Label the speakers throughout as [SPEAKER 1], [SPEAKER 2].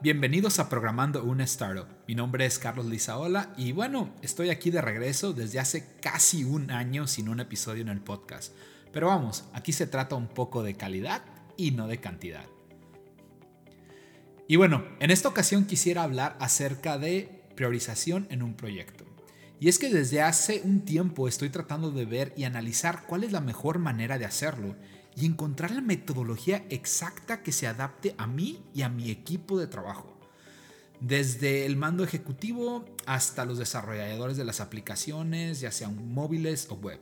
[SPEAKER 1] bienvenidos a Programando una Startup. Mi nombre es Carlos Lizaola y bueno, estoy aquí de regreso desde hace casi un año sin un episodio en el podcast. Pero vamos, aquí se trata un poco de calidad y no de cantidad. Y bueno, en esta ocasión quisiera hablar acerca de priorización en un proyecto. Y es que desde hace un tiempo estoy tratando de ver y analizar cuál es la mejor manera de hacerlo y encontrar la metodología exacta que se adapte a mí y a mi equipo de trabajo. Desde el mando ejecutivo hasta los desarrolladores de las aplicaciones, ya sean móviles o web.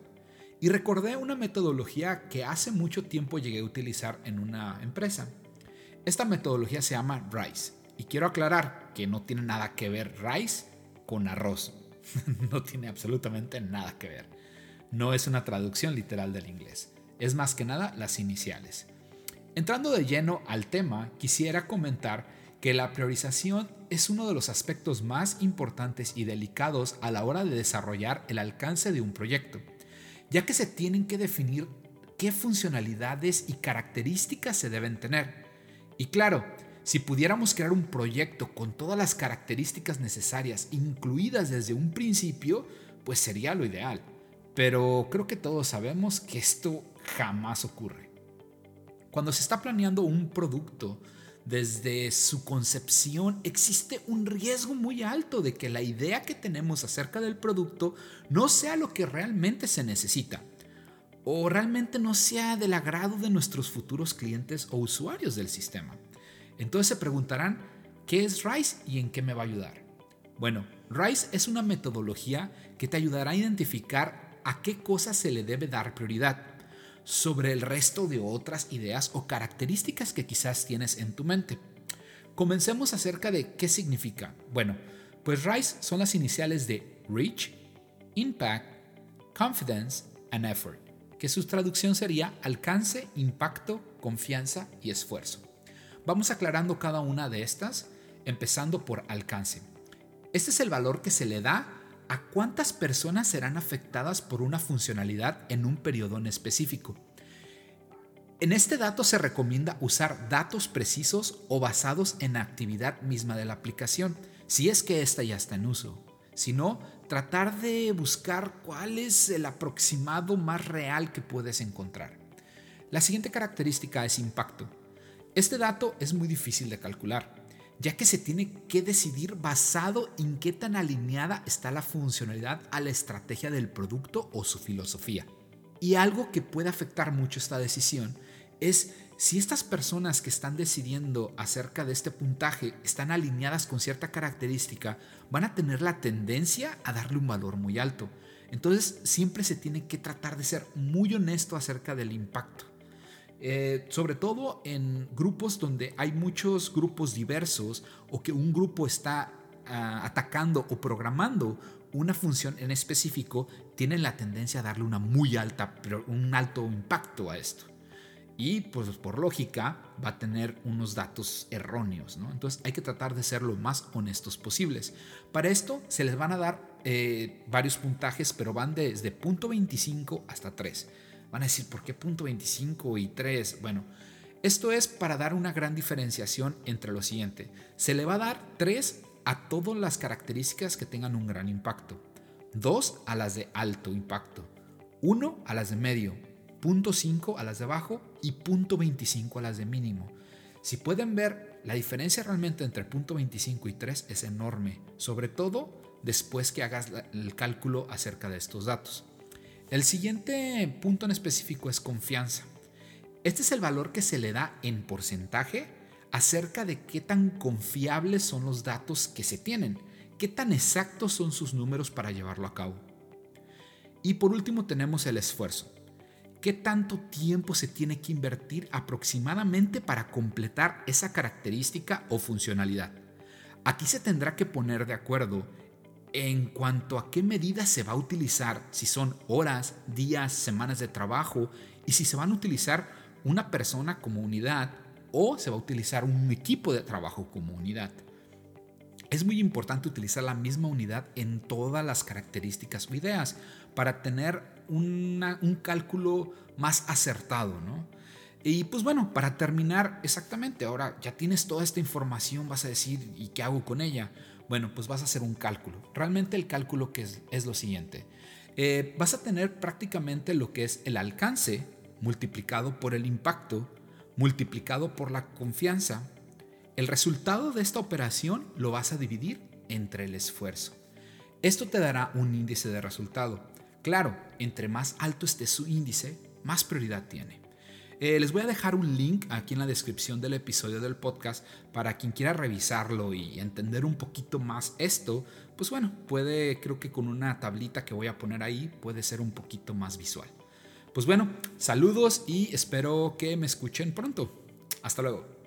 [SPEAKER 1] Y recordé una metodología que hace mucho tiempo llegué a utilizar en una empresa. Esta metodología se llama RISE. Y quiero aclarar que no tiene nada que ver RISE con arroz. no tiene absolutamente nada que ver. No es una traducción literal del inglés es más que nada las iniciales. Entrando de lleno al tema, quisiera comentar que la priorización es uno de los aspectos más importantes y delicados a la hora de desarrollar el alcance de un proyecto, ya que se tienen que definir qué funcionalidades y características se deben tener. Y claro, si pudiéramos crear un proyecto con todas las características necesarias incluidas desde un principio, pues sería lo ideal. Pero creo que todos sabemos que esto jamás ocurre. Cuando se está planeando un producto, desde su concepción existe un riesgo muy alto de que la idea que tenemos acerca del producto no sea lo que realmente se necesita o realmente no sea del agrado de nuestros futuros clientes o usuarios del sistema. Entonces se preguntarán, ¿qué es RISE y en qué me va a ayudar? Bueno, RISE es una metodología que te ayudará a identificar a qué cosas se le debe dar prioridad sobre el resto de otras ideas o características que quizás tienes en tu mente. Comencemos acerca de qué significa. Bueno, pues RISE son las iniciales de Reach, Impact, Confidence and Effort, que su traducción sería alcance, impacto, confianza y esfuerzo. Vamos aclarando cada una de estas, empezando por alcance. Este es el valor que se le da a cuántas personas serán afectadas por una funcionalidad en un periodo en específico. En este dato se recomienda usar datos precisos o basados en la actividad misma de la aplicación, si es que ésta ya está en uso. Si no, tratar de buscar cuál es el aproximado más real que puedes encontrar. La siguiente característica es impacto. Este dato es muy difícil de calcular ya que se tiene que decidir basado en qué tan alineada está la funcionalidad a la estrategia del producto o su filosofía. Y algo que puede afectar mucho esta decisión es si estas personas que están decidiendo acerca de este puntaje están alineadas con cierta característica, van a tener la tendencia a darle un valor muy alto. Entonces siempre se tiene que tratar de ser muy honesto acerca del impacto. Eh, sobre todo en grupos donde hay muchos grupos diversos o que un grupo está ah, atacando o programando una función en específico, tienen la tendencia a darle una muy alta, pero un alto impacto a esto. Y pues por lógica va a tener unos datos erróneos, Entonces hay que tratar de ser lo más honestos posibles. Para esto se les van a dar eh, varios puntajes, pero van desde punto 25 hasta 3. Van a decir, ¿por qué punto 25 y 3? Bueno, esto es para dar una gran diferenciación entre lo siguiente. Se le va a dar 3 a todas las características que tengan un gran impacto. 2 a las de alto impacto. 1 a las de medio. Punto 5 a las de bajo y punto 25 a las de mínimo. Si pueden ver, la diferencia realmente entre punto 25 y 3 es enorme, sobre todo después que hagas el cálculo acerca de estos datos. El siguiente punto en específico es confianza. Este es el valor que se le da en porcentaje acerca de qué tan confiables son los datos que se tienen, qué tan exactos son sus números para llevarlo a cabo. Y por último tenemos el esfuerzo. ¿Qué tanto tiempo se tiene que invertir aproximadamente para completar esa característica o funcionalidad? Aquí se tendrá que poner de acuerdo en cuanto a qué medidas se va a utilizar, si son horas, días, semanas de trabajo y si se van a utilizar una persona como unidad o se va a utilizar un equipo de trabajo como unidad. Es muy importante utilizar la misma unidad en todas las características o ideas para tener un cálculo más acertado. Y pues bueno, para terminar, exactamente, ahora ya tienes toda esta información, vas a decir, ¿y qué hago con ella? Bueno, pues vas a hacer un cálculo. Realmente el cálculo que es, lo siguiente. Eh, vas a tener prácticamente lo que es el alcance multiplicado por el impacto, multiplicado por la confianza. El resultado de esta operación lo vas a dividir entre el esfuerzo. Esto te dará un índice de resultado. Claro, entre más alto esté su índice, más prioridad tiene. Eh, les voy a dejar un link aquí en la descripción del episodio del podcast para quien quiera revisarlo y entender un poquito más esto. Pues bueno, puede, creo que con una tablita que voy a poner ahí, puede ser un poquito más visual. Pues bueno, saludos y espero que me escuchen pronto. Hasta luego.